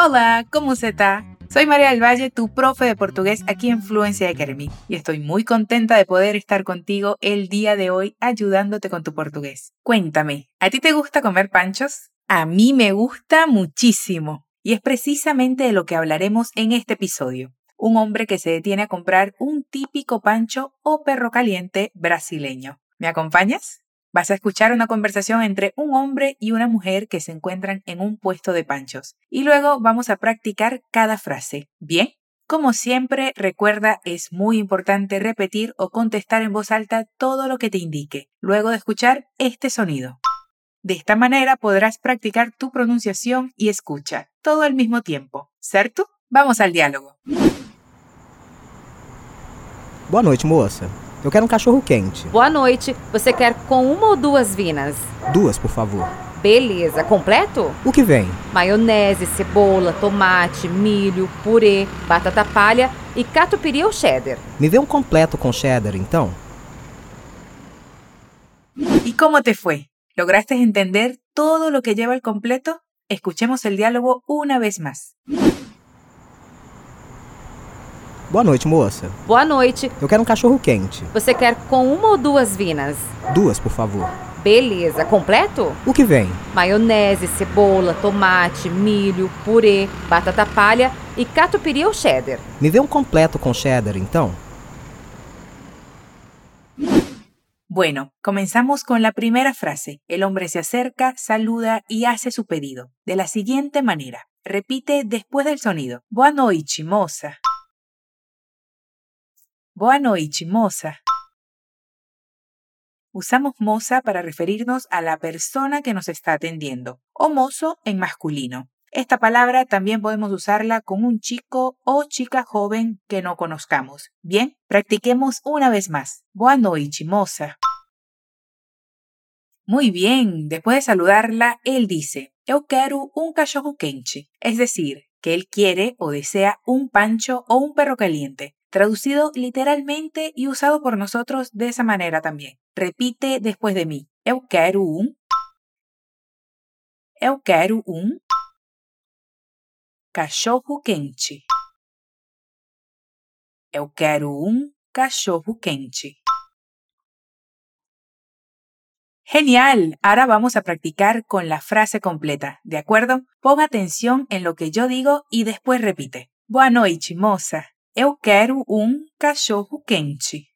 Hola, ¿cómo se está? Soy María del Valle, tu profe de portugués aquí en Fluencia Academy, y estoy muy contenta de poder estar contigo el día de hoy ayudándote con tu portugués. Cuéntame, ¿a ti te gusta comer panchos? A mí me gusta muchísimo, y es precisamente de lo que hablaremos en este episodio. Un hombre que se detiene a comprar un típico pancho o perro caliente brasileño. ¿Me acompañas? Vas a escuchar una conversación entre un hombre y una mujer que se encuentran en un puesto de panchos. Y luego vamos a practicar cada frase. ¿Bien? Como siempre, recuerda, es muy importante repetir o contestar en voz alta todo lo que te indique, luego de escuchar este sonido. De esta manera podrás practicar tu pronunciación y escucha, todo al mismo tiempo, ¿cierto? Vamos al diálogo. Boa noite, moça. Eu quero um cachorro quente. Boa noite. Você quer com uma ou duas vinas? Duas, por favor. Beleza. Completo? O que vem? Maionese, cebola, tomate, milho, purê, batata palha e catupiry ou cheddar. Me dê um completo com cheddar, então. ¿Y cómo te fue? ¿Lograste entender todo lo que lleva el completo? Escuchemos el diálogo una vez más. Boa noite, moça. Boa noite. Eu quero um cachorro quente. Você quer com uma ou duas vinas? Duas, por favor. Beleza. Completo? O que vem? Maionese, cebola, tomate, milho, purê, batata palha e catupiry ou cheddar. Me dê um completo com cheddar, então. Bueno, comenzamos con la primera frase. El hombre se acerca, saluda y hace su pedido. De la siguiente manera. Repite después del sonido. Boa noite, moça. Boa noite, moça. Usamos moza para referirnos a la persona que nos está atendiendo, o mozo en masculino. Esta palabra también podemos usarla con un chico o chica joven que no conozcamos. Bien, practiquemos una vez más. Boa noite, moça. Muy bien, después de saludarla, él dice, eu quero un cachorro quente, es decir, que él quiere o desea un pancho o un perro caliente, traducido literalmente y usado por nosotros de esa manera también. Repite después de mí, eu quero un, eu quero un cachorro quente. Eu quero um cachorro quente. Genial, ahora vamos a practicar con la frase completa, ¿de acuerdo? Pon atención en lo que yo digo y después repite. Boa noite, moça. Eu quero um cachorro quente.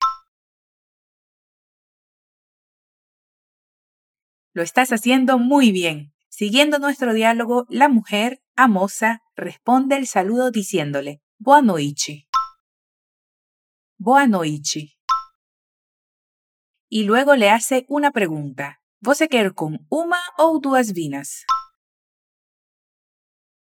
Lo estás haciendo muy bien. Siguiendo nuestro diálogo, la mujer, a moza, responde el saludo diciéndole Boa noite. Y luego le hace una pregunta. ¿Você quer con uma o duas vinas?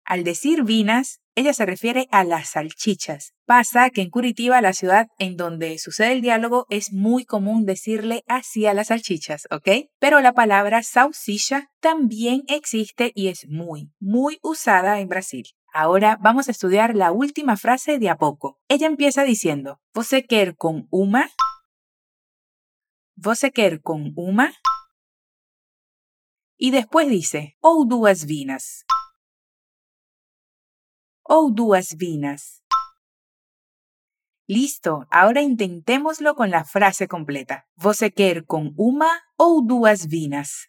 Al decir vinas, ella se refiere a las salchichas. Pasa que en Curitiba, la ciudad en donde sucede el diálogo, es muy común decirle así a las salchichas, ¿ok? Pero la palabra salsicha también existe y es muy, muy usada en Brasil. Ahora vamos a estudiar la última frase de a poco. Ella empieza diciendo, ¿Você quer con uma? ¿Você quer con uma? Y después dice, ou duas vinas. Ou duas vinas. Listo, ahora intentémoslo con la frase completa. ¿Você quer con uma ou duas vinas?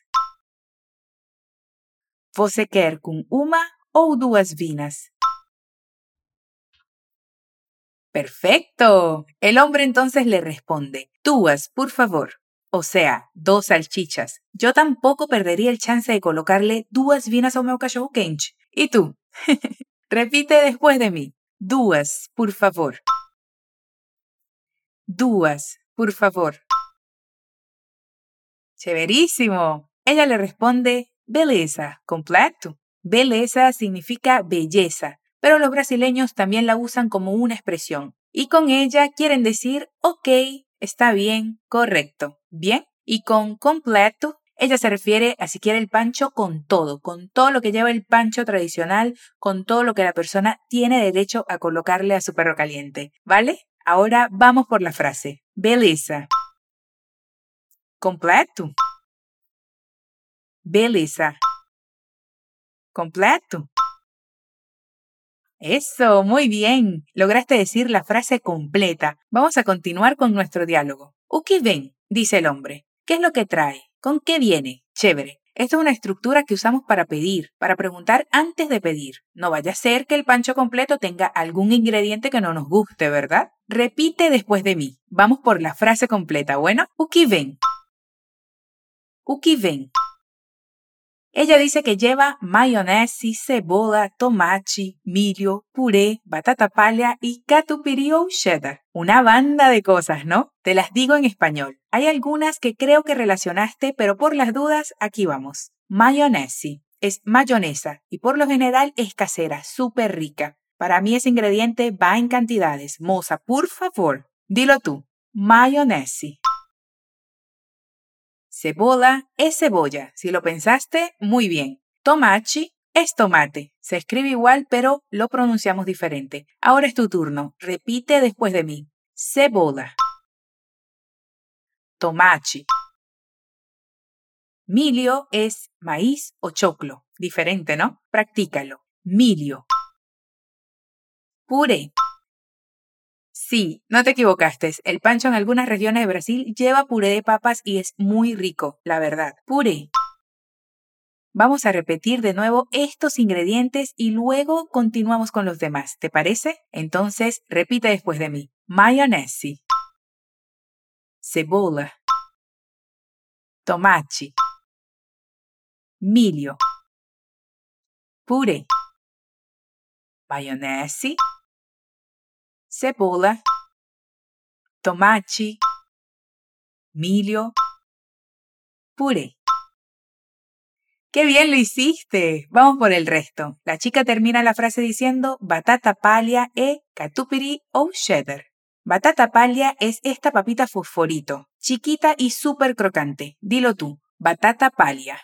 ¿Você quer com uma ou duas vinas? Perfecto. El hombre entonces le responde, duas, por favor. O sea, dos salchichas. Yo tampoco perdería el chance de colocarle duas vinas ao meu cachorro quente. ¿Y tú? Repite después de mí. Duas, por favor. Duas, por favor. Chéverísimo. Ella le responde, beleza, completo. Beleza significa belleza, pero los brasileños también la usan como una expresión. Y con ella quieren decir, ok, está bien, correcto, bien. Y con completo, ella se refiere a si quiere el pancho con todo, con todo lo que lleva el pancho tradicional, con todo lo que la persona tiene derecho a colocarle a su perro caliente. ¿Vale? Ahora vamos por la frase. Beleza. Completo. Beleza. Completo. Eso, muy bien. Lograste decir la frase completa. Vamos a continuar con nuestro diálogo. Uki ven, dice el hombre. ¿Qué es lo que trae? ¿Con qué viene? Chévere. Esto es una estructura que usamos para pedir, para preguntar antes de pedir. No vaya a ser que el pancho completo tenga algún ingrediente que no nos guste, ¿verdad? Repite después de mí. Vamos por la frase completa, ¿bueno? Uki ven. Ella dice que lleva mayonesa, cebola, tomate, milho, puré, batata palha y catupiry o cheddar. Una banda de cosas, ¿no? Te las digo en español. Hay algunas que creo que relacionaste, pero por las dudas, aquí vamos. Mayonesa es mayonesa y por lo general es casera, súper rica. Para mí ese ingrediente va en cantidades. Moza, por favor, dilo tú. Mayonesa. Cebola es cebolla. Si lo pensaste, muy bien. Tomate es tomate. Se escribe igual, pero lo pronunciamos diferente. Ahora es tu turno. Repite después de mí. Cebola. Tomate. Milio es maíz o choclo. Diferente, ¿no? Practícalo. Milio. Puré. Sí, no te equivocaste. El pancho en algunas regiones de Brasil lleva puré de papas y es muy rico, la verdad. Puré. Vamos a repetir de nuevo estos ingredientes y luego continuamos con los demás. ¿Te parece? Entonces, repite después de mí. Mayonesa. Cebola. Tomate. Milho. Puré. Mayonesa cebola, tomate, milho, puré. ¡Qué bien lo hiciste! Vamos por el resto. La chica termina la frase diciendo batata palha e catupiry o cheddar. Batata palha es esta papita fosforito, chiquita y súper crocante. Dilo tú, batata palha.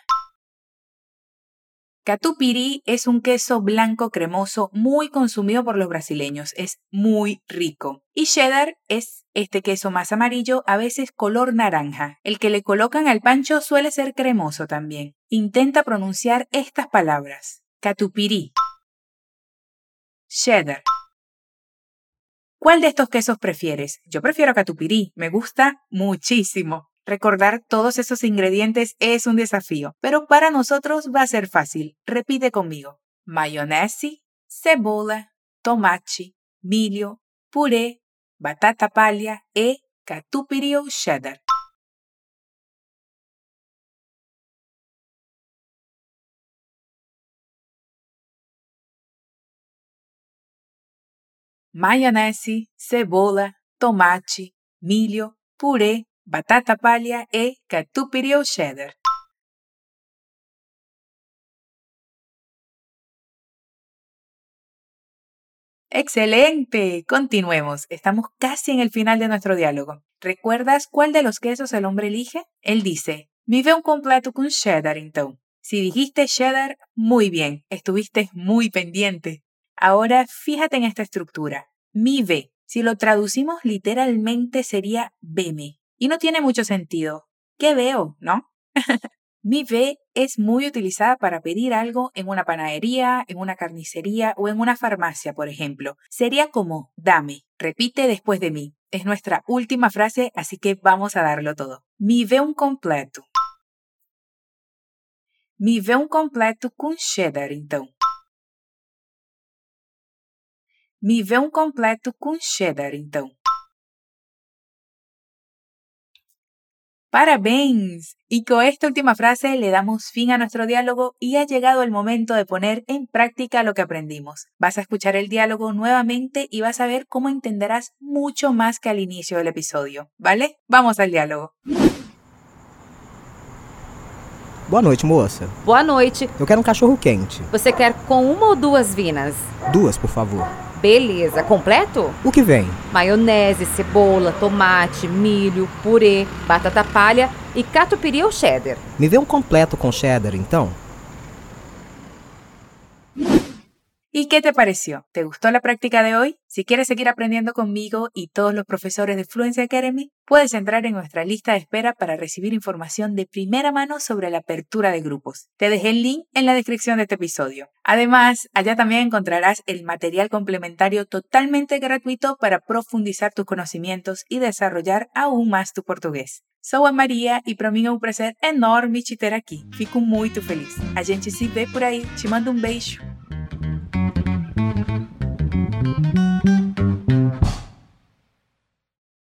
Catupiry es un queso blanco cremoso muy consumido por los brasileños, es muy rico. Y cheddar es este queso más amarillo, a veces color naranja. El que le colocan al pancho suele ser cremoso también. Intenta pronunciar estas palabras. Catupiry. Cheddar. ¿Cuál de estos quesos prefieres? Yo prefiero catupiry, me gusta muchísimo. Recordar todos esos ingredientes es un desafío, pero para nosotros va a ser fácil. Repite conmigo. Mayonesa, cebola, tomate, milho, puré, batata palha e catupiry cheddar. Mayonesa, cebola, tomate, milho, puré, batata palha e catupiry cheddar. Excelente. Continuemos. Estamos casi en el final de nuestro diálogo. ¿Recuerdas cuál de los quesos el hombre elige? Él dice, me ve un completo con cheddar entonces. Si dijiste cheddar, muy bien, estuviste muy pendiente. Ahora fíjate en esta estructura. Mi ve. Si lo traducimos literalmente sería veme. Y no tiene mucho sentido. ¿Qué veo? ¿No? Mi ve es muy utilizada para pedir algo en una panadería, en una carnicería o en una farmacia, por ejemplo. Sería como dame. Repite después de mí. Es nuestra última frase, así que vamos a darlo todo. Mi ve un completo. Mi ve un completo con cheddar, então. Me vê um completo com cheddar, então. Parabéns. Y con esta última frase le damos fin a nuestro diálogo y ha llegado el momento de poner en práctica lo que aprendimos. Vas a escuchar el diálogo nuevamente y vas a ver cómo entenderás mucho más que al inicio del episodio. ¿Vale? Vamos al diálogo. Boa noite, moça. Boa noite. Eu quero um cachorro quente. Você quer com uma ou duas vinas? Duas, por favor. Beleza. Completo? O que vem? Maionese, cebola, tomate, milho, purê, batata palha e catupiry ou cheddar. Me vê um completo com cheddar, então. ¿Y qué te pareció? ¿Te gustó la práctica de hoy? Si quieres seguir aprendiendo conmigo y todos los profesores de Fluency Academy, puedes entrar en nuestra lista de espera para recibir información de primera mano sobre la apertura de grupos. Te dejé el link en la descripción de este episodio. Además, allá también encontrarás el material complementario totalmente gratuito para profundizar tus conocimientos y desarrollar aún más tu portugués. Sou a Maria e para mim é um prazer enorme te ter aqui. Fico muito feliz. A gente se vê por aí. Te mando um beijo.